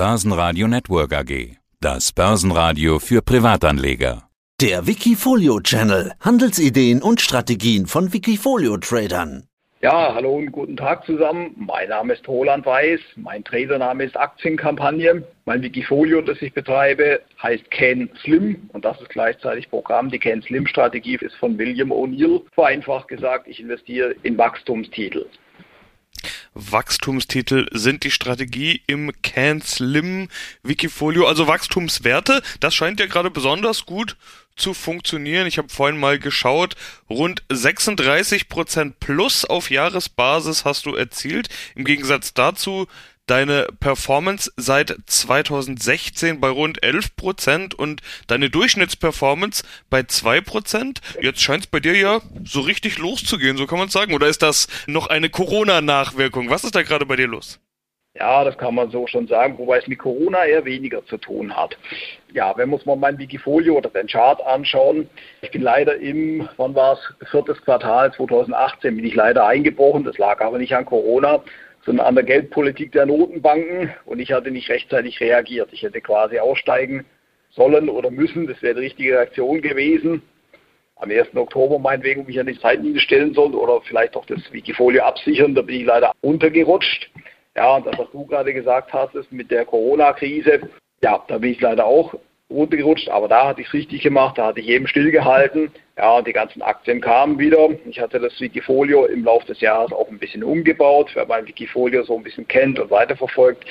Börsenradio Network AG. Das Börsenradio für Privatanleger. Der Wikifolio Channel. Handelsideen und Strategien von Wikifolio Tradern. Ja, hallo und guten Tag zusammen. Mein Name ist Roland Weiß. Mein Tradername ist Aktienkampagne. Mein Wikifolio, das ich betreibe, heißt Can Slim und das ist gleichzeitig Programm. Die Can Slim Strategie ist von William O'Neill. Vereinfacht gesagt, ich investiere in Wachstumstitel. Wachstumstitel sind die Strategie im Can Slim Wikifolio, also Wachstumswerte. Das scheint ja gerade besonders gut zu funktionieren. Ich habe vorhin mal geschaut, rund 36% plus auf Jahresbasis hast du erzielt. Im Gegensatz dazu deine Performance seit 2016 bei rund 11% und deine Durchschnittsperformance bei 2% Jetzt scheint es bei dir ja so richtig loszugehen, so kann man sagen. Oder ist das noch eine Corona-Nachwirkung? Was ist da gerade bei dir los? Ja, das kann man so schon sagen, wobei es mit Corona eher weniger zu tun hat. Ja, wenn uns mal mein Wikifolio oder den Chart anschauen, ich bin leider im, wann war es, viertes Quartal 2018 bin ich leider eingebrochen. Das lag aber nicht an Corona, sondern an der Geldpolitik der Notenbanken und ich hatte nicht rechtzeitig reagiert. Ich hätte quasi aussteigen sollen oder müssen, das wäre die richtige Reaktion gewesen. Am 1. Oktober meinetwegen mich an die Zeitlinie stellen sollen oder vielleicht auch das Wikifolio absichern, da bin ich leider untergerutscht. Ja, und das, was du gerade gesagt hast, ist mit der Corona-Krise, ja, da bin ich leider auch runtergerutscht, aber da hatte ich es richtig gemacht, da hatte ich eben stillgehalten. Ja, die ganzen Aktien kamen wieder. Ich hatte das Wikifolio im Laufe des Jahres auch ein bisschen umgebaut, wer mein Wikifolio so ein bisschen kennt und weiterverfolgt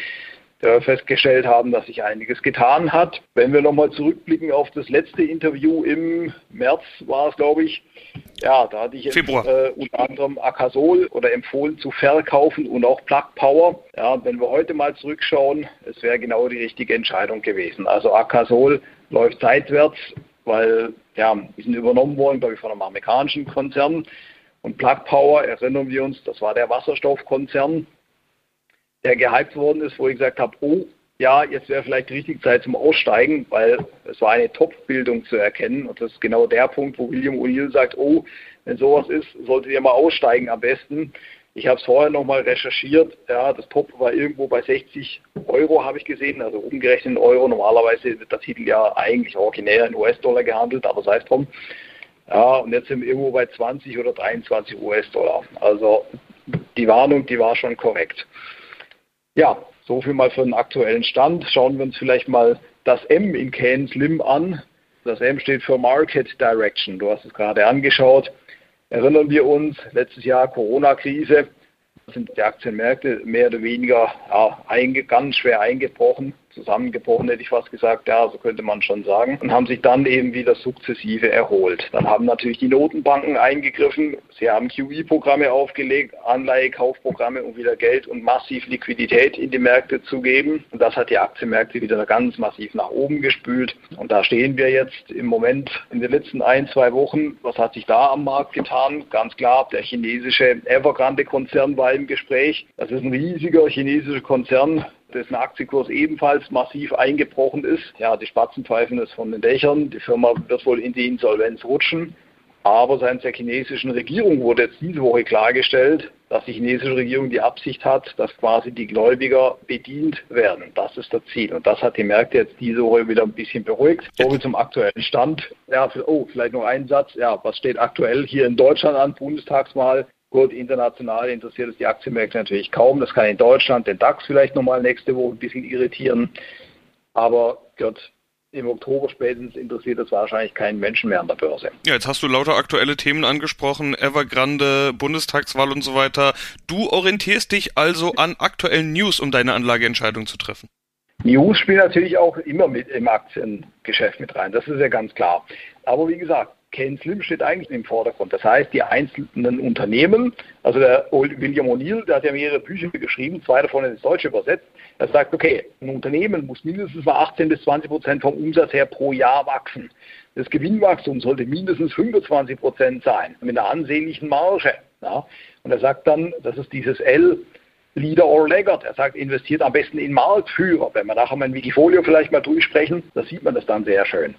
festgestellt haben, dass sich einiges getan hat. Wenn wir nochmal zurückblicken auf das letzte Interview im März war es, glaube ich, ja, da hatte ich jetzt, äh, unter anderem Akasol oder empfohlen zu verkaufen und auch Plug Power. Ja, wenn wir heute mal zurückschauen, es wäre genau die richtige Entscheidung gewesen. Also Akasol läuft seitwärts, weil ja, die sind übernommen worden, glaube ich, von einem amerikanischen Konzern. Und Plug Power, erinnern wir uns, das war der Wasserstoffkonzern, der gehypt worden ist, wo ich gesagt habe, oh, ja, jetzt wäre vielleicht die richtige Zeit zum Aussteigen, weil es war eine Top-Bildung zu erkennen. Und das ist genau der Punkt, wo William O'Neill sagt, oh, wenn sowas ist, solltet ihr mal aussteigen am besten. Ich habe es vorher nochmal recherchiert. Ja, das Top war irgendwo bei 60 Euro, habe ich gesehen, also umgerechnet in Euro. Normalerweise wird der Titel ja eigentlich originär in US-Dollar gehandelt, aber sei es drum. Ja, und jetzt sind wir irgendwo bei 20 oder 23 US-Dollar. Also die Warnung, die war schon korrekt. Ja, so viel mal für den aktuellen Stand. Schauen wir uns vielleicht mal das M in Can Slim an. Das M steht für Market Direction. Du hast es gerade angeschaut. Erinnern wir uns, letztes Jahr Corona-Krise sind die Aktienmärkte mehr oder weniger ja, ganz schwer eingebrochen zusammengebrochen, hätte ich fast gesagt, ja, so könnte man schon sagen, und haben sich dann eben wieder sukzessive erholt. Dann haben natürlich die Notenbanken eingegriffen, sie haben QE-Programme aufgelegt, Anleihekaufprogramme, um wieder Geld und massiv Liquidität in die Märkte zu geben. Und das hat die Aktienmärkte wieder ganz massiv nach oben gespült. Und da stehen wir jetzt im Moment in den letzten ein, zwei Wochen. Was hat sich da am Markt getan? Ganz klar, der chinesische Evergrande-Konzern war im Gespräch. Das ist ein riesiger chinesischer Konzern, dessen Aktienkurs ebenfalls massiv eingebrochen ist. Ja, die Spatzen pfeifen es von den Dächern. Die Firma wird wohl in die Insolvenz rutschen. Aber seitens der chinesischen Regierung wurde jetzt diese Woche klargestellt, dass die chinesische Regierung die Absicht hat, dass quasi die Gläubiger bedient werden. Das ist das Ziel. Und das hat die Märkte jetzt diese Woche wieder ein bisschen beruhigt. So wie zum aktuellen Stand. Ja, oh, vielleicht noch ein Satz. Ja, was steht aktuell hier in Deutschland an? Bundestagswahl. Gut, international interessiert es die Aktienmärkte natürlich kaum. Das kann in Deutschland den DAX vielleicht nochmal nächste Woche ein bisschen irritieren. Aber Gott, im Oktober spätestens interessiert das wahrscheinlich keinen Menschen mehr an der Börse. Ja, jetzt hast du lauter aktuelle Themen angesprochen, Evergrande, Bundestagswahl und so weiter. Du orientierst dich also an aktuellen News, um deine Anlageentscheidung zu treffen. News spielen natürlich auch immer mit im Aktiengeschäft mit rein, das ist ja ganz klar. Aber wie gesagt, Ken Slim steht eigentlich im Vordergrund. Das heißt, die einzelnen Unternehmen, also der William O'Neill, der hat ja mehrere Bücher geschrieben, zwei davon ins Deutsche übersetzt. Er sagt, okay, ein Unternehmen muss mindestens mal 18 bis 20 Prozent vom Umsatz her pro Jahr wachsen. Das Gewinnwachstum sollte mindestens 25 Prozent sein, mit einer ansehnlichen Marge. Ja. Und er sagt dann, das ist dieses L, Leader or Laggard. Er sagt, investiert am besten in Marktführer. Wenn wir nachher mal ein Wikifolio vielleicht mal durchsprechen, da sieht man das dann sehr schön.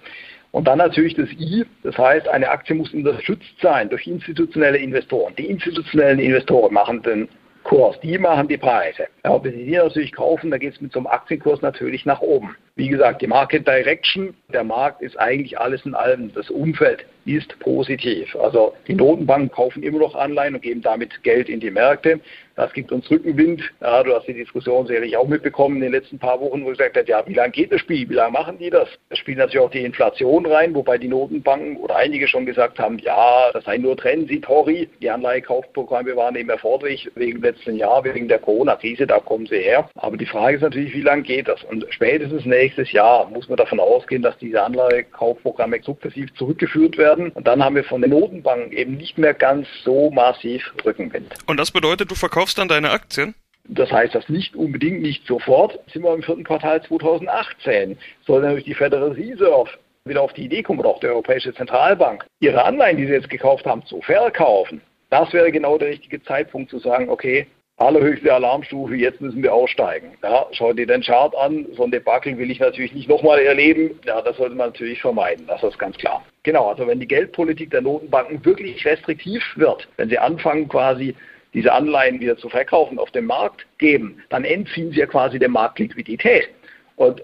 Und dann natürlich das I, das heißt, eine Aktie muss unterstützt sein durch institutionelle Investoren. Die institutionellen Investoren machen den Kurs, die machen die Preise. Ja, wenn Sie die natürlich kaufen, dann geht es mit so einem Aktienkurs natürlich nach oben. Wie gesagt, die Market Direction, der Markt ist eigentlich alles in allem, das Umfeld ist positiv. Also die Notenbanken kaufen immer noch Anleihen und geben damit Geld in die Märkte. Das gibt uns Rückenwind. Ja, du hast die Diskussion sicherlich auch mitbekommen in den letzten paar Wochen, wo gesagt hat, ja, wie lange geht das Spiel? Wie lange machen die das? Es spielt natürlich auch die Inflation rein, wobei die Notenbanken oder einige schon gesagt haben, ja, das sei nur transitory. Die Anleihekaufprogramme waren eben erforderlich wegen letzten Jahr, wegen der Corona-Krise, da kommen sie her. Aber die Frage ist natürlich, wie lange geht das? Und spätestens nächstes Jahr muss man davon ausgehen, dass diese Anleihekaufprogramme sukzessiv zurückgeführt werden. Und dann haben wir von den Notenbanken eben nicht mehr ganz so massiv Rückenwind. Und das bedeutet, du verkaufst dann deine Aktien? Das heißt das nicht unbedingt, nicht sofort. Sind wir im vierten Quartal 2018. Soll natürlich die Federal Reserve wieder auf die Idee kommen, oder auch die Europäische Zentralbank, ihre Anleihen, die sie jetzt gekauft haben, zu verkaufen. Das wäre genau der richtige Zeitpunkt zu sagen, okay, allerhöchste Alarmstufe, jetzt müssen wir aussteigen. Ja, schau dir den Chart an, so ein Debakel will ich natürlich nicht nochmal erleben. Ja, das sollte man natürlich vermeiden, das ist ganz klar. Genau, also wenn die Geldpolitik der Notenbanken wirklich restriktiv wird, wenn sie anfangen quasi diese Anleihen wieder zu verkaufen, auf dem Markt geben, dann entziehen sie ja quasi der Markt Liquidität. Und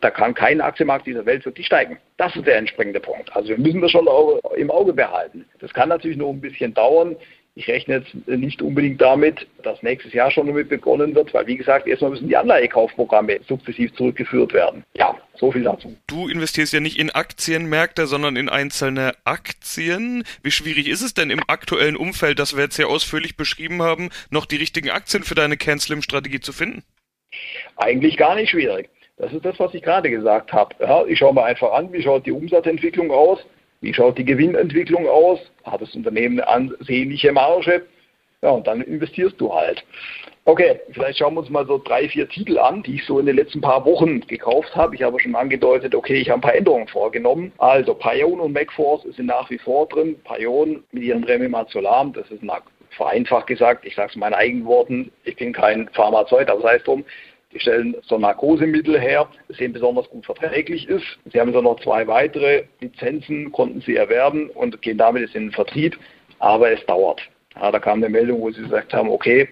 da kann kein Aktienmarkt dieser Welt wirklich steigen. Das ist der entspringende Punkt. Also wir müssen das schon im Auge behalten. Das kann natürlich noch ein bisschen dauern. Ich rechne jetzt nicht unbedingt damit, dass nächstes Jahr schon damit begonnen wird, weil wie gesagt, erstmal müssen die Anleihekaufprogramme sukzessiv zurückgeführt werden. Ja, so viel dazu. Du investierst ja nicht in Aktienmärkte, sondern in einzelne Aktien. Wie schwierig ist es denn im aktuellen Umfeld, das wir jetzt sehr ausführlich beschrieben haben, noch die richtigen Aktien für deine CanSlim-Strategie zu finden? Eigentlich gar nicht schwierig. Das ist das, was ich gerade gesagt habe. Ja, ich schaue mir einfach an, wie schaut die Umsatzentwicklung aus, wie schaut die Gewinnentwicklung aus? Hat das Unternehmen eine ansehnliche Marge? Ja, und dann investierst du halt. Okay, vielleicht schauen wir uns mal so drei, vier Titel an, die ich so in den letzten paar Wochen gekauft habe. Ich habe schon angedeutet, okay, ich habe ein paar Änderungen vorgenommen. Also Pion und MacForce sind nach wie vor drin. Pion mit ihren Remimazolam, das ist vereinfacht gesagt, ich sage es in meinen eigenen Worten, ich bin kein Pharmazeut, aber sei es drum, die stellen so Narkosemittel her, das eben besonders gut verträglich ist. Sie haben dann noch zwei weitere Lizenzen, konnten sie erwerben und gehen damit jetzt in den Vertrieb, aber es dauert. Ja, da kam eine Meldung, wo sie gesagt haben, okay,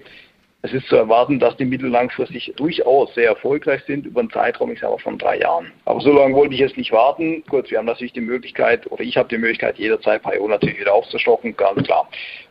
es ist zu erwarten, dass die Mittel langfristig durchaus sehr erfolgreich sind über einen Zeitraum, ich sage auch von drei Jahren. Aber so lange wollte ich jetzt nicht warten. Gut, wir haben natürlich die Möglichkeit, oder ich habe die Möglichkeit, jederzeit Pio natürlich wieder aufzustocken, ganz klar.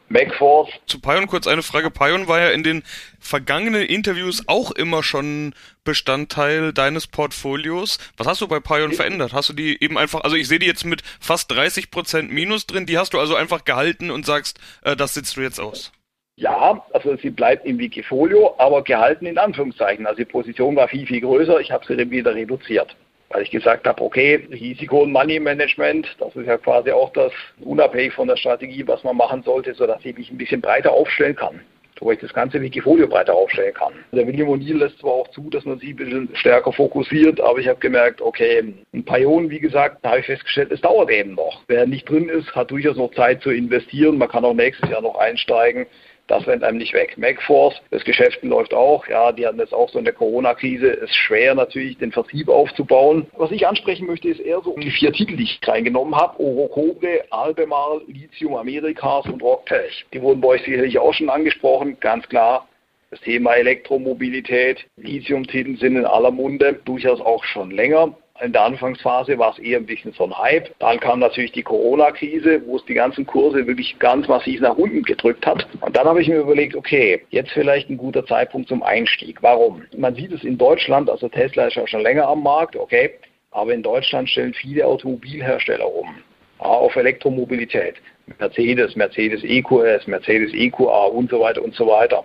MacForce. Zu Pion kurz eine Frage. Pion war ja in den vergangenen Interviews auch immer schon Bestandteil deines Portfolios. Was hast du bei Pion verändert? Hast du die eben einfach, also ich sehe die jetzt mit fast 30 Prozent Minus drin, die hast du also einfach gehalten und sagst, äh, das sitzt du jetzt aus. Ja, also sie bleibt im Wikifolio, aber gehalten in Anführungszeichen. Also die Position war viel, viel größer. Ich habe sie wieder reduziert weil ich gesagt habe, okay, Risiko- und Money-Management, das ist ja quasi auch das, unabhängig von der Strategie, was man machen sollte, sodass ich mich ein bisschen breiter aufstellen kann wo ich das ganze Wikifolio breiter aufstellen kann. Der William O'Neill lässt zwar auch zu, dass man sie ein bisschen stärker fokussiert, aber ich habe gemerkt, okay, ein paar Ionen, wie gesagt, da habe ich festgestellt, es dauert eben noch. Wer nicht drin ist, hat durchaus noch Zeit zu investieren. Man kann auch nächstes Jahr noch einsteigen. Das rennt einem nicht weg. MacForce, das Geschäft läuft auch. Ja, die hatten jetzt auch so in der Corona-Krise. Es ist schwer natürlich, den Vertrieb aufzubauen. Was ich ansprechen möchte, ist eher so die vier Titel, die ich reingenommen habe. Orocobre, Albemarle, Lithium Americas und Rocktech. Die wurden bei euch sicherlich auch schon angesprochen. Ganz klar, das Thema Elektromobilität, Lithium-Titel sind in aller Munde, durchaus auch schon länger. In der Anfangsphase war es eher ein bisschen so ein Hype. Dann kam natürlich die Corona-Krise, wo es die ganzen Kurse wirklich ganz massiv nach unten gedrückt hat. Und dann habe ich mir überlegt, okay, jetzt vielleicht ein guter Zeitpunkt zum Einstieg. Warum? Man sieht es in Deutschland, also Tesla ist ja schon länger am Markt, okay, aber in Deutschland stellen viele Automobilhersteller um auf Elektromobilität. Mercedes, Mercedes EQS, Mercedes EQA und so weiter und so weiter.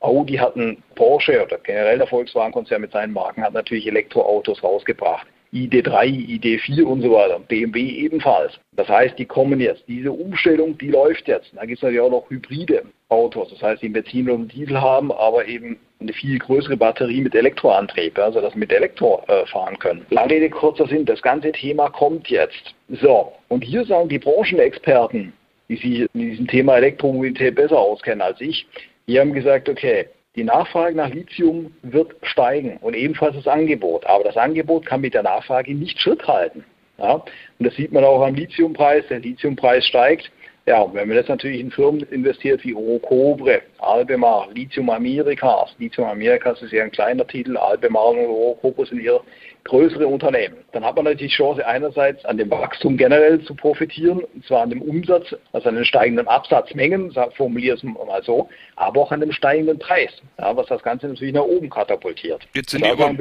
Audi hat einen Porsche oder generell der Volkswagen-Konzern mit seinen Marken hat natürlich Elektroautos rausgebracht. ID3, ID4 und so weiter. BMW ebenfalls. Das heißt, die kommen jetzt. Diese Umstellung, die läuft jetzt. Da gibt es natürlich auch noch hybride Autos. Das heißt, die Benzin und Diesel haben, aber eben eine viel größere Batterie mit Elektroantrieb, also dass mit Elektro äh, fahren können. Lange Rede, kurzer Sinn, das ganze Thema kommt jetzt. So, und hier sagen die Branchenexperten, die sich in diesem Thema Elektromobilität besser auskennen als ich, die haben gesagt, okay, die Nachfrage nach Lithium wird steigen und ebenfalls das Angebot. Aber das Angebot kann mit der Nachfrage nicht Schritt halten. Ja? Und das sieht man auch am Lithiumpreis. Der Lithiumpreis steigt. Ja, wenn man jetzt natürlich in Firmen investiert wie Orocobre, Albemarle, Lithium Americas, Lithium Americas ist ja ein kleiner Titel, Albemarle und Orocobre sind eher größere Unternehmen, dann hat man natürlich die Chance einerseits an dem Wachstum generell zu profitieren, und zwar an dem Umsatz, also an den steigenden Absatzmengen, formuliere es mal so, aber auch an dem steigenden Preis, ja, was das Ganze natürlich nach oben katapultiert. Jetzt sind die, aber,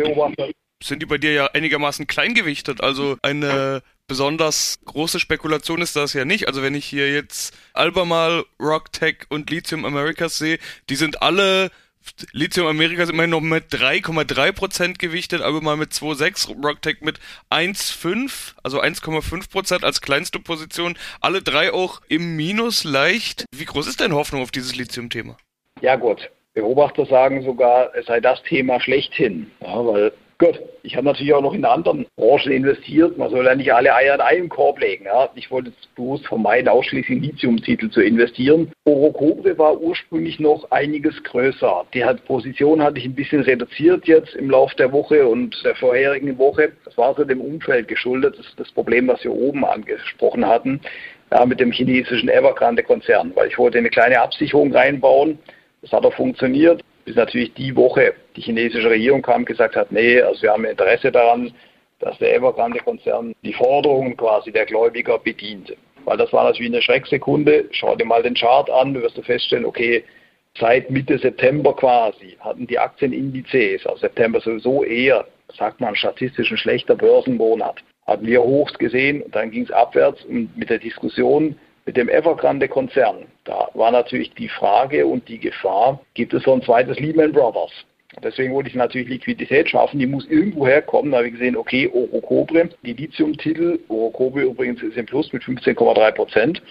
sind die bei dir ja einigermaßen kleingewichtet, also eine besonders große Spekulation ist das ja nicht. Also wenn ich hier jetzt Albemarle, Rocktech und Lithium Americas sehe, die sind alle Lithium Americas immerhin noch mit 3,3% gewichtet, Albemarle mit 2,6, Rocktech mit 1,5, also 1,5% als kleinste Position. Alle drei auch im Minus leicht. Wie groß ist deine Hoffnung auf dieses Lithium-Thema? Ja gut, Beobachter sagen sogar, es sei das Thema schlechthin, ja, weil Gut, ich habe natürlich auch noch in anderen Branchen investiert. Man soll ja nicht alle Eier in einen Korb legen. Ja. Ich wollte jetzt bewusst vermeiden, ausschließlich in Lithium-Titel zu investieren. Orocobre war ursprünglich noch einiges größer. Die hat, Position hatte ich ein bisschen reduziert jetzt im Laufe der Woche und der vorherigen Woche. Das war so dem Umfeld geschuldet. Das ist das Problem, was wir oben angesprochen hatten, ja, mit dem chinesischen Evergrande-Konzern. Weil ich wollte eine kleine Absicherung reinbauen. Das hat auch funktioniert bis natürlich die Woche die chinesische Regierung kam und gesagt hat, nee, also wir haben Interesse daran, dass der Evergrande-Konzern die Forderungen quasi der Gläubiger bedient. Weil das war natürlich eine Schrecksekunde. Schau dir mal den Chart an, du wirst feststellen, okay, seit Mitte September quasi hatten die Aktienindizes, also September sowieso eher, sagt man, statistisch ein schlechter Börsenmonat, hatten wir Hochs gesehen und dann ging es abwärts und mit der Diskussion, mit dem Evergrande-Konzern, da war natürlich die Frage und die Gefahr, gibt es so ein zweites Lehman Brothers? Deswegen wollte ich natürlich Liquidität schaffen, die muss irgendwo herkommen. Da habe ich gesehen, okay, Orocobre, die Lithium-Titel, Orocobre übrigens ist im Plus mit 15,3 Prozent.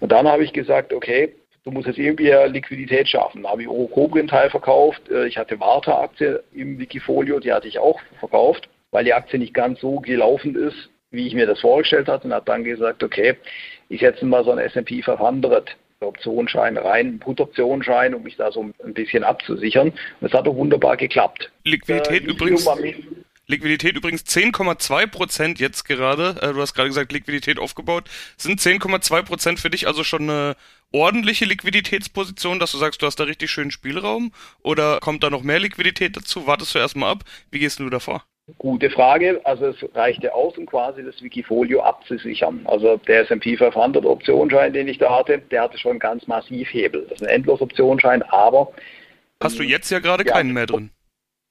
Und dann habe ich gesagt, okay, du musst jetzt irgendwie Liquidität schaffen. Da habe ich Orocobre einen Teil verkauft. Äh, ich hatte Warta-Aktie im Wikifolio, die hatte ich auch verkauft, weil die Aktie nicht ganz so gelaufen ist, wie ich mir das vorgestellt hatte. Und habe dann gesagt, okay, ich setze mal so einen S&P 500 Optionsschein rein, Put-Optionsschein, um mich da so ein bisschen abzusichern. Und es hat auch wunderbar geklappt. Liquidität äh, übrigens. Liquidität übrigens 10,2 Prozent jetzt gerade. Äh, du hast gerade gesagt, Liquidität aufgebaut. Sind 10,2 Prozent für dich also schon eine ordentliche Liquiditätsposition, dass du sagst, du hast da richtig schönen Spielraum? Oder kommt da noch mehr Liquidität dazu? Wartest du erstmal ab? Wie gehst du davor? Gute Frage. Also es reichte aus, um quasi das Wikifolio abzusichern. Also der S&P 500 Optionsschein, den ich da hatte, der hatte schon ganz massiv Hebel. Das ist ein Endlos-Optionsschein, aber... Hast du jetzt ja gerade keinen mehr drin?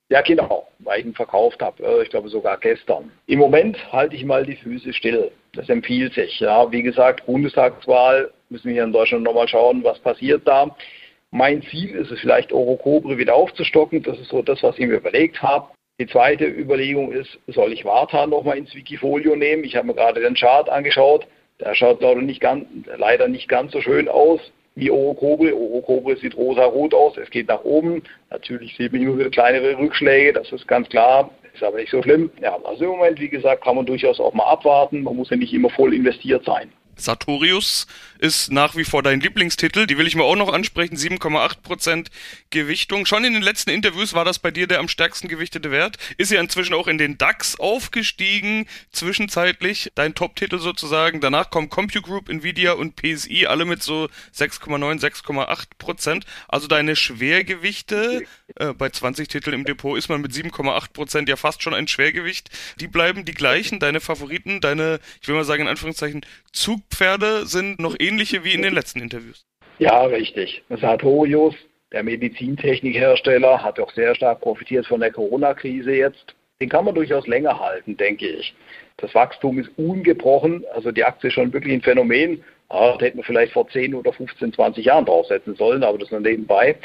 Ja, genau, weil ich ihn verkauft habe. Äh, ich glaube sogar gestern. Im Moment halte ich mal die Füße still. Das empfiehlt sich. Ja, wie gesagt, Bundestagswahl müssen wir hier in Deutschland nochmal schauen, was passiert da. Mein Ziel ist es vielleicht, Orocobre wieder aufzustocken. Das ist so das, was ich mir überlegt habe. Die zweite Überlegung ist, soll ich Varta nochmal ins Wikifolio nehmen? Ich habe mir gerade den Chart angeschaut. Der schaut leider nicht ganz, leider nicht ganz so schön aus wie Orocobre. Orocobre sieht rosa-rot aus, es geht nach oben. Natürlich sieht man immer wieder kleinere Rückschläge, das ist ganz klar, ist aber nicht so schlimm. Ja, also im Moment, wie gesagt, kann man durchaus auch mal abwarten. Man muss ja nicht immer voll investiert sein. Sartorius ist nach wie vor dein Lieblingstitel. Die will ich mir auch noch ansprechen. 7,8% Gewichtung. Schon in den letzten Interviews war das bei dir der am stärksten gewichtete Wert. Ist ja inzwischen auch in den DAX aufgestiegen. Zwischenzeitlich dein Top-Titel sozusagen. Danach kommen CompuGroup, Nvidia und PSI, alle mit so 6,9, 6,8%. Also deine Schwergewichte, äh, bei 20 Titeln im Depot ist man mit 7,8% ja fast schon ein Schwergewicht. Die bleiben die gleichen. Deine Favoriten, deine, ich will mal sagen in Anführungszeichen, Zugpferde sind noch ähnliche wie in den letzten Interviews. Ja, richtig. Sartorius, der Medizintechnikhersteller, hat auch sehr stark profitiert von der Corona-Krise jetzt. Den kann man durchaus länger halten, denke ich. Das Wachstum ist ungebrochen, also die Aktie ist schon wirklich ein Phänomen. Ah, da hätten wir vielleicht vor 10 oder 15, 20 Jahren draufsetzen sollen, aber das nur nebenbei.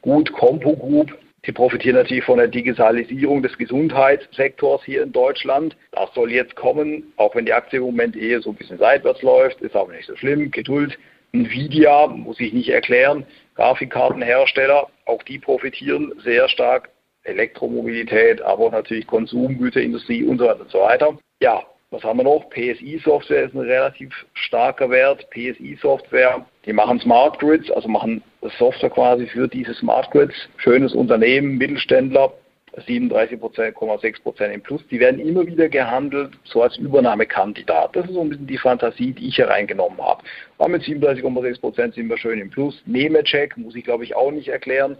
Gut, Compo Group Sie profitieren natürlich von der Digitalisierung des Gesundheitssektors hier in Deutschland. Das soll jetzt kommen, auch wenn die Aktie im Moment eher so ein bisschen seitwärts läuft, ist aber nicht so schlimm. Geduld. Nvidia muss ich nicht erklären. Grafikkartenhersteller, auch die profitieren sehr stark. Elektromobilität, aber natürlich Konsumgüterindustrie und so weiter und so weiter. Ja, was haben wir noch? PSI-Software ist ein relativ starker Wert. PSI-Software, die machen Smart Grids, also machen Software quasi für diese Smart Grids. Schönes Unternehmen, Mittelständler, 37,6 Prozent im Plus. Die werden immer wieder gehandelt, so als Übernahmekandidat. Das ist so ein bisschen die Fantasie, die ich hier reingenommen habe. Aber mit 37,6 Prozent sind wir schön im Plus. Nemecheck muss ich glaube ich auch nicht erklären.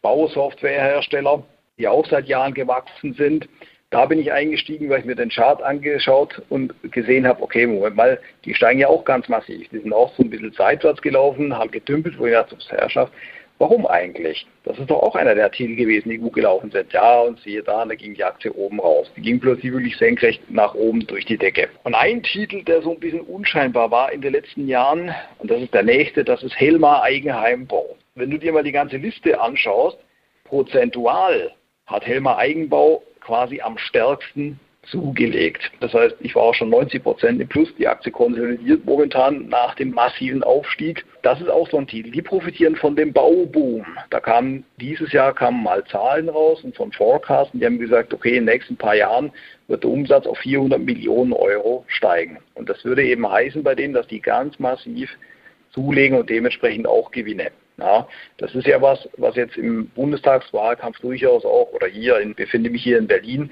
Bausoftwarehersteller, die auch seit Jahren gewachsen sind. Da bin ich eingestiegen, weil ich mir den Chart angeschaut und gesehen habe, okay, Moment mal, die steigen ja auch ganz massiv. Die sind auch so ein bisschen seitwärts gelaufen, haben getümpelt, wo ich dachte, Herrschaft, Warum eigentlich? Das ist doch auch einer der Titel gewesen, die gut gelaufen sind. Ja, und siehe da, da ging die Aktie oben raus. Die ging plötzlich wirklich senkrecht nach oben durch die Decke. Und ein Titel, der so ein bisschen unscheinbar war in den letzten Jahren, und das ist der nächste, das ist Helmar Eigenheimbau. Wenn du dir mal die ganze Liste anschaust, prozentual hat Helmar Eigenbau quasi am stärksten zugelegt. Das heißt, ich war auch schon 90 Prozent im Plus. Die Aktie konsolidiert momentan nach dem massiven Aufstieg. Das ist auch so ein Titel. Die profitieren von dem Bauboom. Da kamen dieses Jahr kamen mal Zahlen raus und von Forecasten. Die haben gesagt, okay, in den nächsten paar Jahren wird der Umsatz auf 400 Millionen Euro steigen. Und das würde eben heißen bei denen, dass die ganz massiv zulegen und dementsprechend auch Gewinne. Ja, das ist ja was, was jetzt im Bundestagswahlkampf durchaus auch, oder hier, ich befinde mich hier in Berlin,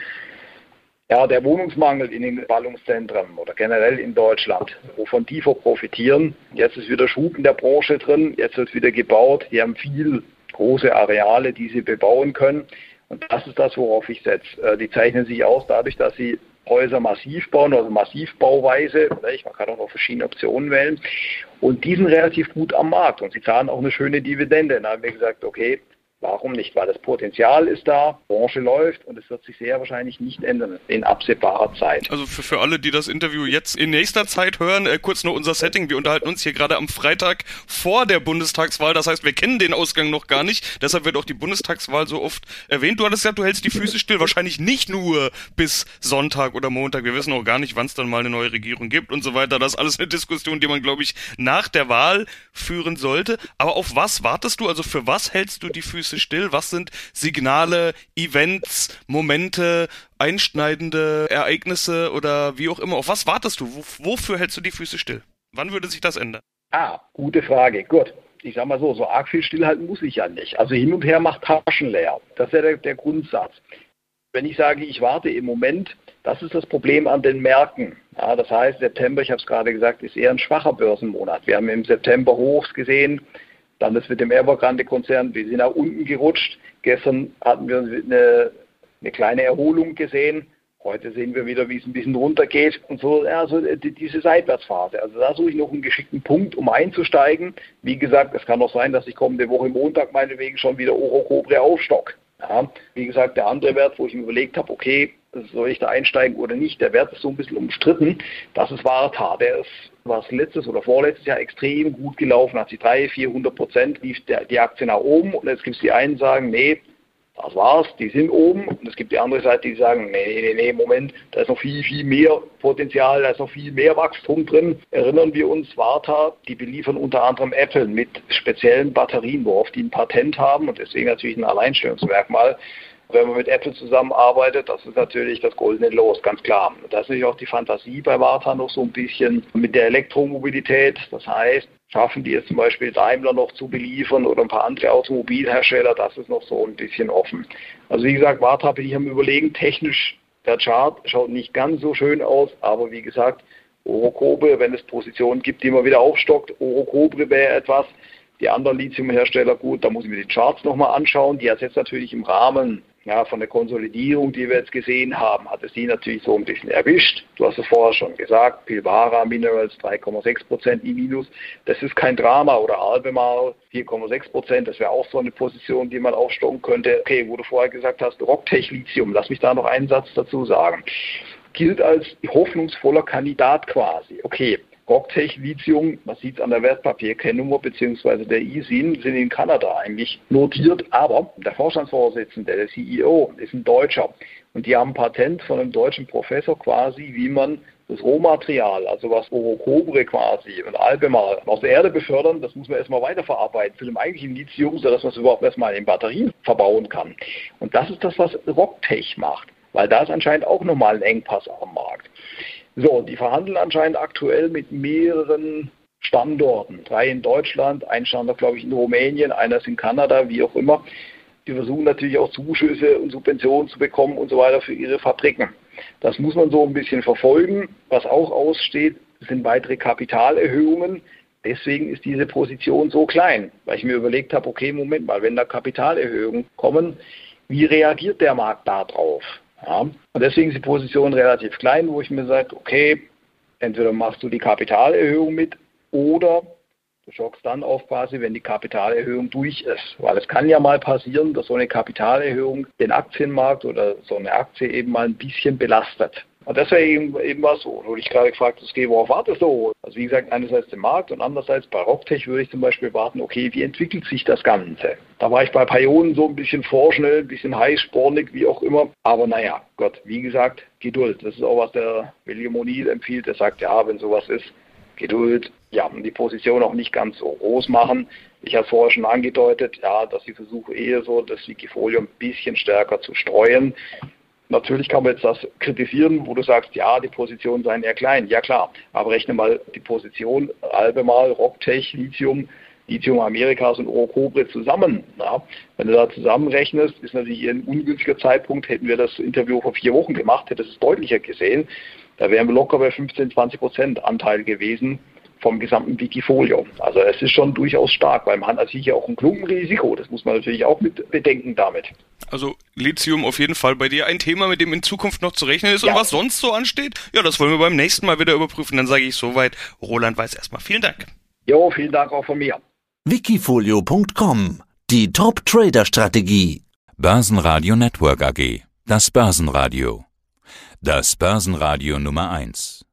ja, der Wohnungsmangel in den Ballungszentren oder generell in Deutschland, wovon die profitieren. Jetzt ist wieder Schub in der Branche drin, jetzt wird wieder gebaut. Die haben viel große Areale, die sie bebauen können. Und das ist das, worauf ich setze. Äh, die zeichnen sich aus dadurch, dass sie Häuser massiv bauen, also Massivbauweise. Man kann auch noch verschiedene Optionen wählen. Und die sind relativ gut am Markt und sie zahlen auch eine schöne Dividende. Dann haben wir gesagt, okay, Warum nicht? Weil das Potenzial ist da, Branche läuft und es wird sich sehr wahrscheinlich nicht ändern in absehbarer Zeit. Also für, für alle, die das Interview jetzt in nächster Zeit hören, äh, kurz nur unser Setting. Wir unterhalten uns hier gerade am Freitag vor der Bundestagswahl. Das heißt, wir kennen den Ausgang noch gar nicht. Deshalb wird auch die Bundestagswahl so oft erwähnt. Du hattest ja, du hältst die Füße still. Wahrscheinlich nicht nur bis Sonntag oder Montag. Wir wissen auch gar nicht, wann es dann mal eine neue Regierung gibt und so weiter. Das ist alles eine Diskussion, die man, glaube ich, nach der Wahl führen sollte. Aber auf was wartest du? Also für was hältst du die Füße Füße still? Was sind Signale, Events, Momente, einschneidende Ereignisse oder wie auch immer? Auf was wartest du? Wofür hältst du die Füße still? Wann würde sich das ändern? Ah, gute Frage. Gut. Ich sag mal so, so arg viel stillhalten muss ich ja nicht. Also hin und her macht Taschen leer. Das ist ja der, der Grundsatz. Wenn ich sage, ich warte im Moment, das ist das Problem an den Märkten. Ja, das heißt, September, ich habe es gerade gesagt, ist eher ein schwacher Börsenmonat. Wir haben im September Hochs gesehen, dann das mit dem Evergrande-Konzern, wir sind nach unten gerutscht. Gestern hatten wir eine, eine kleine Erholung gesehen. Heute sehen wir wieder, wie es ein bisschen runtergeht und so, also diese Seitwärtsphase. Also da suche ich noch einen geschickten Punkt, um einzusteigen. Wie gesagt, es kann auch sein, dass ich kommende Woche Montag meinetwegen schon wieder Orocobre aufstock. Ja, wie gesagt, der andere Wert, wo ich mir überlegt habe, okay, soll ich da einsteigen oder nicht, der Wert ist so ein bisschen umstritten. Das ist Varta. Der ist, was letztes oder vorletztes Jahr extrem gut gelaufen, hat sich 300, 400 Prozent lief der, die Aktie nach oben und jetzt gibt es die einen, sagen, nee, das war's, die sind oben. Und es gibt die andere Seite, die sagen, nee, nee, nee, Moment, da ist noch viel, viel mehr Potenzial, da ist noch viel mehr Wachstum drin. Erinnern wir uns, Varta, die beliefern unter anderem Apple mit speziellen Batterien, worauf die ein Patent haben und deswegen natürlich ein Alleinstellungsmerkmal. Wenn man mit Apple zusammenarbeitet, das ist natürlich das goldene Los, ganz klar. Da ist natürlich auch die Fantasie bei Varta noch so ein bisschen mit der Elektromobilität. Das heißt, schaffen die es zum Beispiel Daimler noch zu beliefern oder ein paar andere Automobilhersteller, das ist noch so ein bisschen offen. Also wie gesagt, Varta bin ich am überlegen, technisch der Chart schaut nicht ganz so schön aus, aber wie gesagt, Orocobre, wenn es Positionen gibt, die man wieder aufstockt, Orocobre wäre etwas. Die anderen Lithiumhersteller, gut, da muss ich mir die Charts nochmal anschauen, die jetzt natürlich im Rahmen ja, von der Konsolidierung, die wir jetzt gesehen haben, hat es die natürlich so ein bisschen erwischt. Du hast es vorher schon gesagt, Pilbara Minerals 3,6 Prozent i minus. Das ist kein Drama oder Albemarle 4,6 Prozent. Das wäre auch so eine Position, die man aufstocken könnte. Okay, wo du vorher gesagt hast, Rocktech Lithium. Lass mich da noch einen Satz dazu sagen. Gilt als hoffnungsvoller Kandidat quasi. Okay, Rocktech Lithium, man sieht es an der Wertpapierkennnummer bzw. der ISIN, sind in Kanada eigentlich notiert, aber der Vorstandsvorsitzende, der CEO, ist ein Deutscher und die haben ein Patent von einem deutschen Professor quasi, wie man das Rohmaterial, also was Orocobre quasi und Albemarle aus der Erde befördern, das muss man erstmal weiterverarbeiten zu dem eigentlichen Lithium, sodass man es überhaupt erstmal in Batterien verbauen kann. Und das ist das, was Rocktech macht, weil da ist anscheinend auch nochmal ein Engpass am Markt. So, die verhandeln anscheinend aktuell mit mehreren Standorten. Drei in Deutschland, ein Standort, glaube ich, in Rumänien, einer ist in Kanada, wie auch immer. die versuchen natürlich auch Zuschüsse und Subventionen zu bekommen und so weiter für ihre Fabriken. Das muss man so ein bisschen verfolgen. Was auch aussteht, sind weitere Kapitalerhöhungen. Deswegen ist diese Position so klein, weil ich mir überlegt habe, okay, Moment mal, wenn da Kapitalerhöhungen kommen, wie reagiert der Markt darauf? Ja? Und deswegen ist die Position relativ klein, wo ich mir sage, okay, entweder machst du die Kapitalerhöhung mit oder du schockst dann auf quasi, wenn die Kapitalerhöhung durch ist. Weil es kann ja mal passieren, dass so eine Kapitalerhöhung den Aktienmarkt oder so eine Aktie eben mal ein bisschen belastet. Und das wäre eben, eben was so. Wurde ich gerade gefragt, okay, worauf wartest du? Also wie gesagt, einerseits den Markt und andererseits bei Rocktech würde ich zum Beispiel warten, okay, wie entwickelt sich das Ganze? Da war ich bei Pionen so ein bisschen vorschnell, ein bisschen heißspornig, wie auch immer. Aber naja, Gott, wie gesagt, Geduld. Das ist auch, was der William O'Neill empfiehlt. Er sagt, ja, wenn sowas ist, Geduld, ja, und die Position auch nicht ganz so groß machen. Ich habe vorher schon angedeutet, ja, dass ich versuche eher so das Wikifolio ein bisschen stärker zu streuen. Natürlich kann man jetzt das kritisieren, wo du sagst, ja, die Positionen seien eher klein. Ja klar, aber rechne mal die Position Albemal, Rocktech, Lithium, Lithium Amerikas und Orocobre zusammen. Ja. Wenn du da zusammenrechnest, ist natürlich ein ungünstiger Zeitpunkt. Hätten wir das Interview vor vier Wochen gemacht, hätte es deutlicher gesehen. Da wären wir locker bei 15, 20 Prozent Anteil gewesen vom gesamten Wikifolio. Also es ist schon durchaus stark, weil man hat natürlich auch ein Klumpenrisiko. Das muss man natürlich auch mit bedenken damit. Also Lithium auf jeden Fall bei dir ein Thema, mit dem in Zukunft noch zu rechnen ist. Ja. Und was sonst so ansteht, ja, das wollen wir beim nächsten Mal wieder überprüfen. Dann sage ich soweit, Roland Weiß erstmal. Vielen Dank. Jo, vielen Dank auch von mir. Wikifolio.com Die Top-Trader-Strategie. Börsenradio Network AG. Das Börsenradio. Das Börsenradio Nummer 1.